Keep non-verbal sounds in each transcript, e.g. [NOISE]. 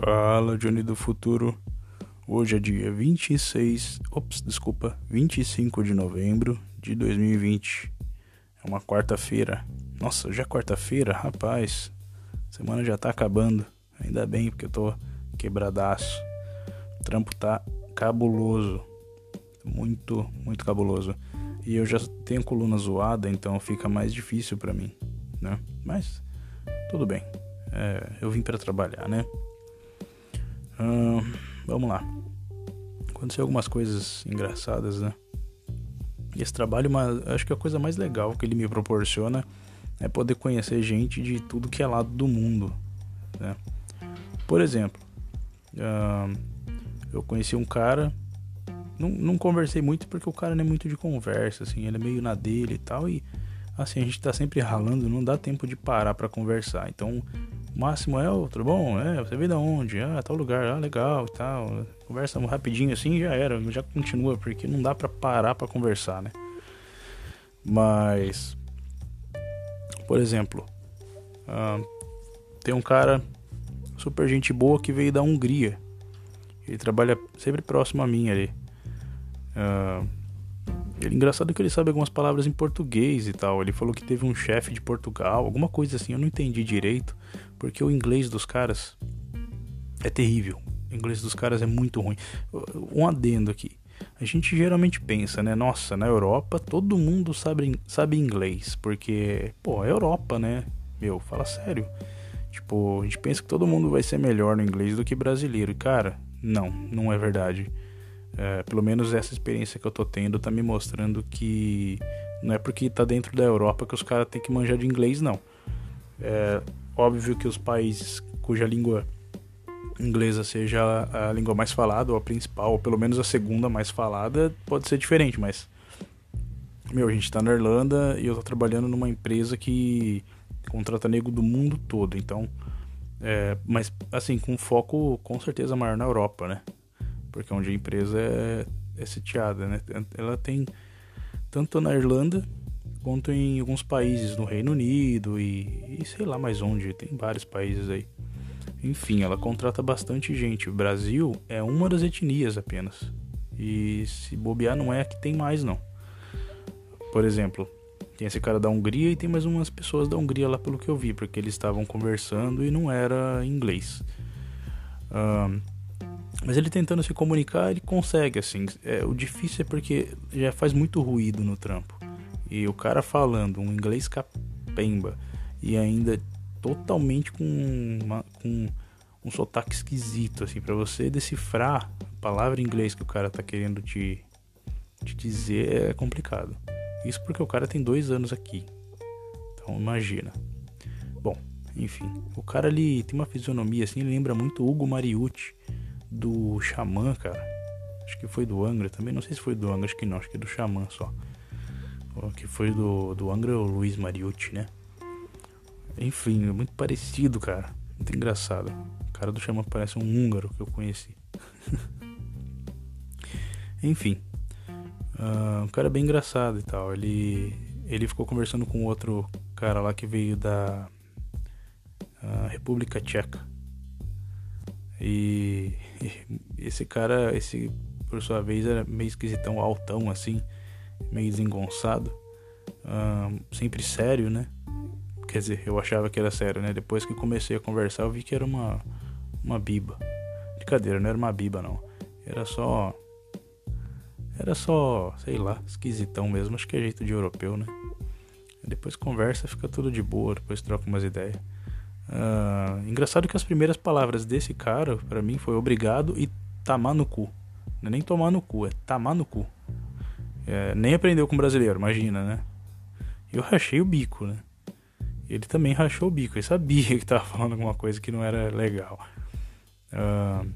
Fala, Johnny do futuro. Hoje é dia 26, ops, desculpa, 25 de novembro de 2020. É uma quarta-feira. Nossa, já é quarta-feira, rapaz. Semana já tá acabando. Ainda bem, porque eu tô quebradaço. O trampo tá cabuloso. Muito, muito cabuloso. E eu já tenho coluna zoada, então fica mais difícil para mim, né? Mas tudo bem. É, eu vim para trabalhar, né? Vamos lá. Aconteceu algumas coisas engraçadas, né? Esse trabalho, mas acho que a coisa mais legal que ele me proporciona é poder conhecer gente de tudo que é lado do mundo, né? Por exemplo, uh, eu conheci um cara, não, não conversei muito porque o cara não é muito de conversa, assim, ele é meio na dele e tal, e assim, a gente tá sempre ralando, não dá tempo de parar para conversar. Então, máximo é, outro bom, é, você veio da onde? Ah, tal lugar, ah, legal e tal. Conversa rapidinho assim já era, já continua, porque não dá para parar para conversar, né? Mas, por exemplo, tem um cara super gente boa que veio da Hungria. Ele trabalha sempre próximo a mim ali. Uh, ele, engraçado que ele sabe algumas palavras em português e tal. Ele falou que teve um chefe de Portugal, alguma coisa assim, eu não entendi direito, porque o inglês dos caras é terrível. O inglês dos caras é muito ruim. Um adendo aqui. A gente geralmente pensa, né? Nossa, na Europa todo mundo sabe, sabe inglês, porque, pô, é Europa, né? Meu, fala sério. Tipo, a gente pensa que todo mundo vai ser melhor no inglês do que brasileiro. E, cara, não, não é verdade. É, pelo menos essa experiência que eu tô tendo tá me mostrando que não é porque tá dentro da Europa que os caras têm que manjar de inglês, não. É óbvio que os países cuja língua inglesa seja a língua mais falada, ou a principal, ou pelo menos a segunda mais falada, pode ser diferente, mas. Meu, a gente tá na Irlanda e eu tô trabalhando numa empresa que contrata nego do mundo todo, então. É, mas, assim, com foco com certeza maior na Europa, né? Porque onde a empresa é, é sitiada, né? Ela tem tanto na Irlanda quanto em alguns países no Reino Unido e, e sei lá mais onde, tem vários países aí. Enfim, ela contrata bastante gente. O Brasil é uma das etnias apenas. E se bobear não é a que tem mais não. Por exemplo, tem esse cara da Hungria e tem mais umas pessoas da Hungria lá pelo que eu vi, porque eles estavam conversando e não era inglês. Um, mas ele tentando se comunicar, ele consegue, assim. É, o difícil é porque já faz muito ruído no trampo. E o cara falando um inglês capemba e ainda totalmente com, uma, com um sotaque esquisito, assim, para você decifrar a palavra em inglês que o cara tá querendo te, te dizer é complicado. Isso porque o cara tem dois anos aqui. Então imagina. Bom, enfim, o cara ali tem uma fisionomia assim, lembra muito Hugo Mariucci do Xamã, cara. Acho que foi do Angra também. Não sei se foi do Angra, acho que não, acho que é do Xamã só. Que foi do, do Angra é o Luiz Mariucci, né? Enfim, é muito parecido, cara. Muito engraçado. O cara do Xamã parece um húngaro que eu conheci. [LAUGHS] Enfim. Uh, um cara bem engraçado e tal. Ele, ele ficou conversando com outro cara lá que veio da uh, República Tcheca. E, esse cara, esse por sua vez era meio esquisitão, altão assim, meio desengonçado, sempre sério, né? Quer dizer, eu achava que era sério, né? Depois que comecei a conversar, eu vi que era uma uma biba. Brincadeira, não era uma biba não. Era só era só, sei lá, esquisitão mesmo, acho que é jeito de europeu, né? Depois conversa, fica tudo de boa, depois troca umas ideias. Uh, engraçado que as primeiras palavras desse cara, para mim, foi obrigado e tamar no cu. Não é nem tomar no cu, é tamar no cu. É, nem aprendeu com brasileiro, imagina, né? Eu rachei o bico, né? Ele também rachou o bico, ele sabia que tava falando alguma coisa que não era legal. Uh,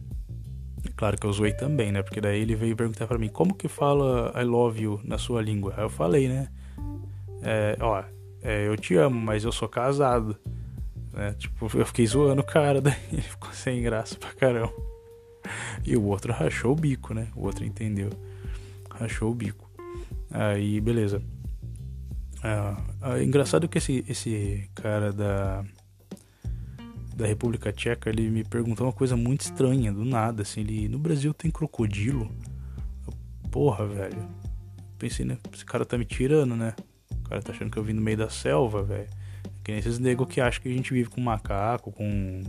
claro que eu zoei também, né? Porque daí ele veio perguntar para mim como que fala I love you na sua língua. Aí eu falei, né? É, ó, é, eu te amo, mas eu sou casado. Né? Tipo, eu fiquei zoando o cara, [LAUGHS] daí ele ficou sem graça pra caramba. E o outro rachou o bico, né? O outro entendeu. Rachou o bico. Aí, beleza. Ah, ah, engraçado que esse, esse cara da. da República Tcheca, ele me perguntou uma coisa muito estranha, do nada, assim, ele, no Brasil tem crocodilo? Eu, Porra, velho. Pensei, né, esse cara tá me tirando, né? O cara tá achando que eu vim no meio da selva, velho. Que nem esses negros que acham que a gente vive com macaco, com,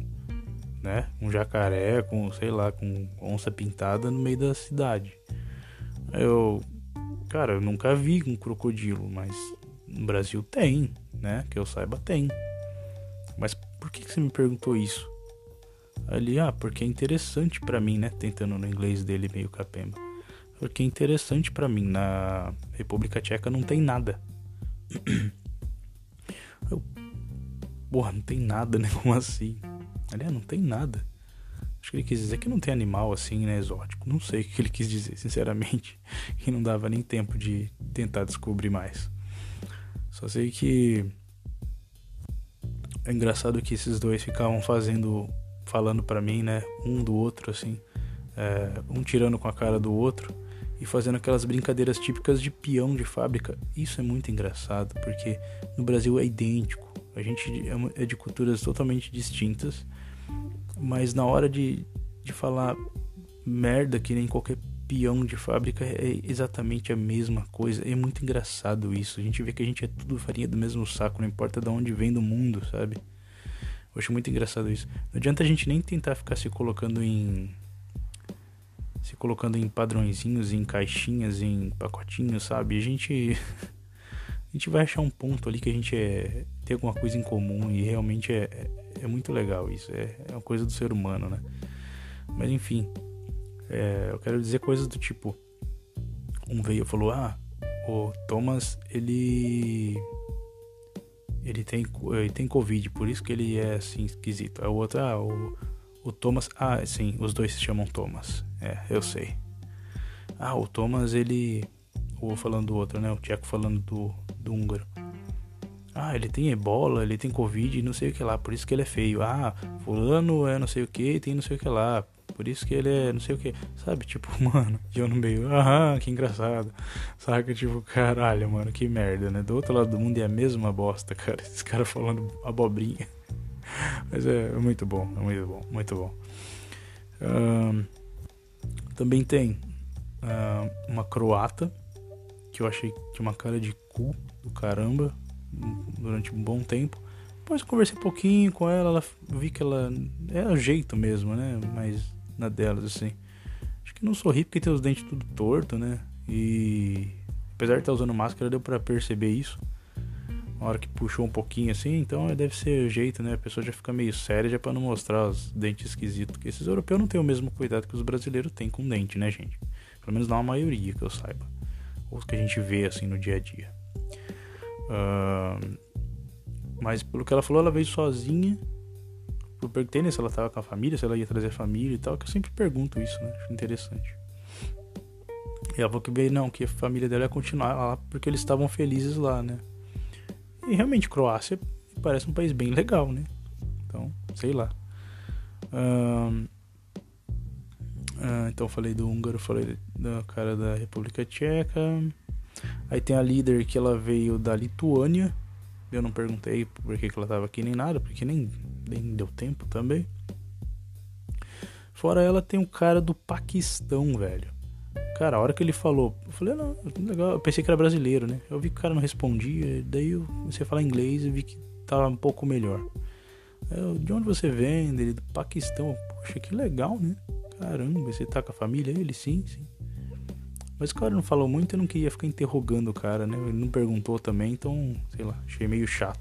né, um jacaré, com, sei lá, com onça pintada no meio da cidade. Eu, cara, eu nunca vi um crocodilo, mas no Brasil tem, né? Que eu saiba, tem. Mas por que, que você me perguntou isso? Ali, ah, porque é interessante para mim, né? Tentando no inglês dele meio capemba. Porque é interessante para mim. Na República Tcheca não tem nada. [CLEARS THROAT] Porra, não tem nada, né? [LAUGHS] Como assim? Aliás, não tem nada. Acho que ele quis dizer que não tem animal assim, né? Exótico. Não sei o que ele quis dizer, [LAUGHS] sinceramente. E não dava nem tempo de tentar descobrir mais. Só sei que é engraçado que esses dois ficavam fazendo, falando para mim, né, um do outro assim, é, um tirando com a cara do outro e fazendo aquelas brincadeiras típicas de peão de fábrica. Isso é muito engraçado porque no Brasil é idêntico. A gente é, é de culturas totalmente distintas, mas na hora de, de falar merda que nem qualquer peão de fábrica é exatamente a mesma coisa. É muito engraçado isso. A gente vê que a gente é tudo farinha do mesmo saco, não importa de onde vem do mundo, sabe? Eu acho muito engraçado isso. Não adianta a gente nem tentar ficar se colocando em. Se colocando em padrõezinhos, em caixinhas, em pacotinhos, sabe? A gente. A gente vai achar um ponto ali que a gente é, tem alguma coisa em comum e realmente é, é, é muito legal isso. É, é uma coisa do ser humano, né? Mas enfim, é, eu quero dizer coisas do tipo: um veio e falou, ah, o Thomas, ele. Ele tem, ele tem Covid, por isso que ele é assim esquisito. Aí o outro, ah, o, o Thomas. Ah, sim, os dois se chamam Thomas. É, eu sei. Ah, o Thomas, ele. Falando do outro, né? O Tcheco falando do, do húngaro. Ah, ele tem ebola, ele tem covid, não sei o que lá, por isso que ele é feio. Ah, fulano é não sei o que, tem não sei o que lá, por isso que ele é não sei o que. Sabe, tipo, [LAUGHS] mano, e eu no meio, aham, que engraçado. Saca, tipo, caralho, mano, que merda, né? Do outro lado do mundo é a mesma bosta, [LAUGHS] cara. Esses caras falando abobrinha. [LAUGHS] Mas é, é, muito bom, é muito bom, muito bom. Um, também tem uma croata, que eu achei que tinha uma cara de cu do caramba durante um bom tempo. Depois conversei um pouquinho com ela, ela vi que ela é o jeito mesmo, né? Mas na delas, assim. Acho que não sorri porque tem os dentes tudo torto, né? E apesar de estar usando máscara, deu para perceber isso. Uma hora que puxou um pouquinho assim, então deve ser o jeito, né? A pessoa já fica meio séria já para não mostrar os dentes esquisitos. Porque esses europeus não têm o mesmo cuidado que os brasileiros têm com dente, né, gente? Pelo menos não a maioria que eu saiba. Os que a gente vê assim no dia a dia. Uh, mas pelo que ela falou, ela veio sozinha eu perguntei se ela tava com a família, se ela ia trazer a família e tal, que eu sempre pergunto isso, né? Acho interessante. E ela falou que veio, não, que a família dela ia continuar lá porque eles estavam felizes lá, né? E realmente, Croácia parece um país bem legal, né? Então, sei lá. Uh, então falei do húngaro, falei da cara da República Tcheca. Aí tem a líder que ela veio da Lituânia. Eu não perguntei por que, que ela tava aqui nem nada, porque nem nem deu tempo também. Fora ela tem um cara do Paquistão, velho. Cara, a hora que ele falou, eu falei, não, legal. Eu pensei que era brasileiro, né? Eu vi que o cara não respondia, daí eu comecei a falar inglês e vi que tava um pouco melhor. Eu, de onde você vem? Ele do Paquistão. Poxa, que legal, né? Caramba, você tá com a família? Ele, sim, sim. Mas o cara não falou muito, eu não queria ficar interrogando o cara, né? Ele não perguntou também, então, sei lá, achei meio chato.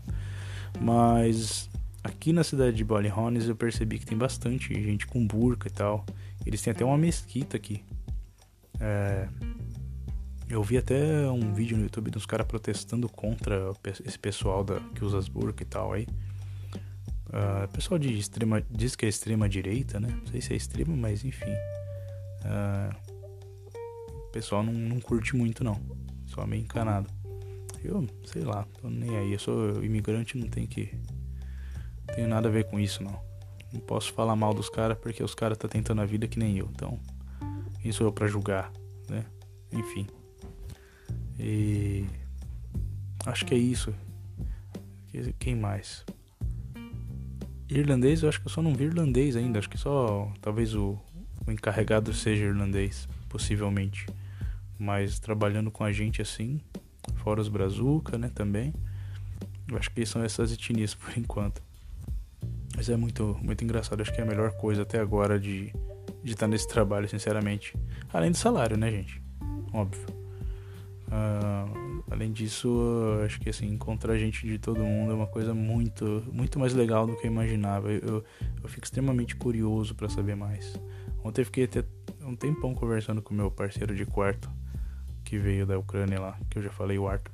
Mas Aqui na cidade de Ballyhones eu percebi que tem bastante gente com burca e tal. Eles têm até uma mesquita aqui. É... Eu vi até um vídeo no YouTube dos caras protestando contra esse pessoal da, que usa as burcas e tal aí. Uh, pessoal de extrema. diz que é extrema direita, né? Não sei se é extrema, mas enfim. Uh, pessoal não, não curte muito não. Só meio encanado. Eu, sei lá, tô nem aí. Eu sou imigrante, não tem que tenho nada a ver com isso, não. Não posso falar mal dos caras porque os caras tá tentando a vida que nem eu. Então, sou eu pra julgar, né? Enfim. E acho que é isso. Quem mais? Irlandês, eu acho que eu só não vi irlandês ainda. Acho que só talvez o, o encarregado seja irlandês, possivelmente. Mas trabalhando com a gente assim, fora os Brazuca, né, também. Eu acho que são essas etnias [LAUGHS] por enquanto. Mas é muito, muito engraçado. Acho que é a melhor coisa até agora de de estar nesse trabalho, sinceramente. Além do salário, né, gente? Óbvio. Uh, além disso, acho que assim, encontrar gente de todo mundo é uma coisa muito, muito mais legal do que eu imaginava. Eu, eu fico extremamente curioso para saber mais. Ontem eu fiquei até um tempão conversando com meu parceiro de quarto, que veio da Ucrânia lá, que eu já falei, o Arthur.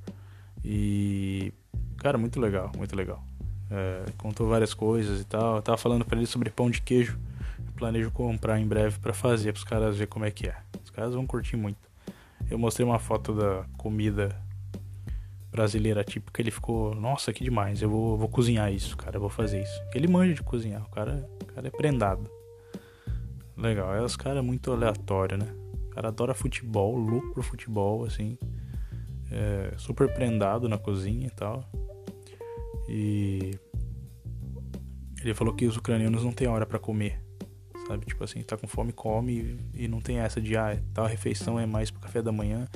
E, cara, muito legal, muito legal. É, contou várias coisas e tal. Eu tava falando para ele sobre pão de queijo. planejo comprar em breve para fazer, para os caras ver como é que é. Os caras vão curtir muito. Eu mostrei uma foto da comida brasileira típica, ele ficou, nossa, que demais, eu vou, vou cozinhar isso, cara, eu vou fazer isso. Ele manja de cozinhar, o cara, o cara é prendado. Legal, é os caras muito aleatório, né? O cara adora futebol, louco por futebol, assim. É, super prendado na cozinha e tal. E ele falou que os ucranianos não têm hora para comer sabe? Tipo assim, tá com fome, come e não tem essa de, ah, tal refeição é mais pro café da manhã,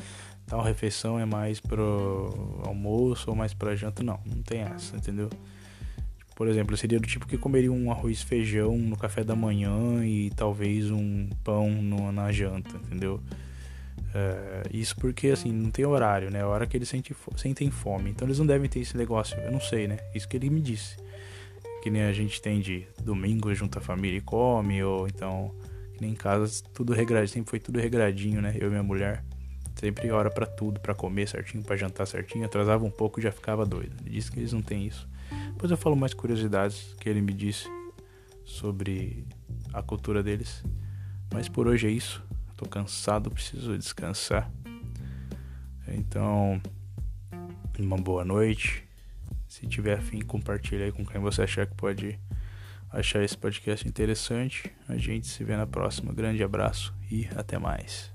tal refeição é mais pro almoço ou mais pra janta. Não, não tem essa, entendeu? Por exemplo, seria do tipo que comeria um arroz feijão no café da manhã e talvez um pão no, na janta, entendeu? É, isso porque, assim, não tem horário, né? A hora que eles sentem, sentem fome. Então eles não devem ter esse negócio. Eu não sei, né? Isso que ele me disse que nem a gente tem de domingo junto a família e come, ou então, que nem em casa, tudo regradinho, sempre foi tudo regradinho, né? Eu e minha mulher. Sempre hora para tudo, para comer certinho, para jantar certinho. Atrasava um pouco e já ficava doido. Ele disse que eles não têm isso. Depois eu falo mais curiosidades que ele me disse sobre a cultura deles. Mas por hoje é isso. Tô cansado, preciso descansar. Então, uma boa noite. Se tiver afim, compartilha aí com quem você achar que pode achar esse podcast interessante. A gente se vê na próxima. Grande abraço e até mais.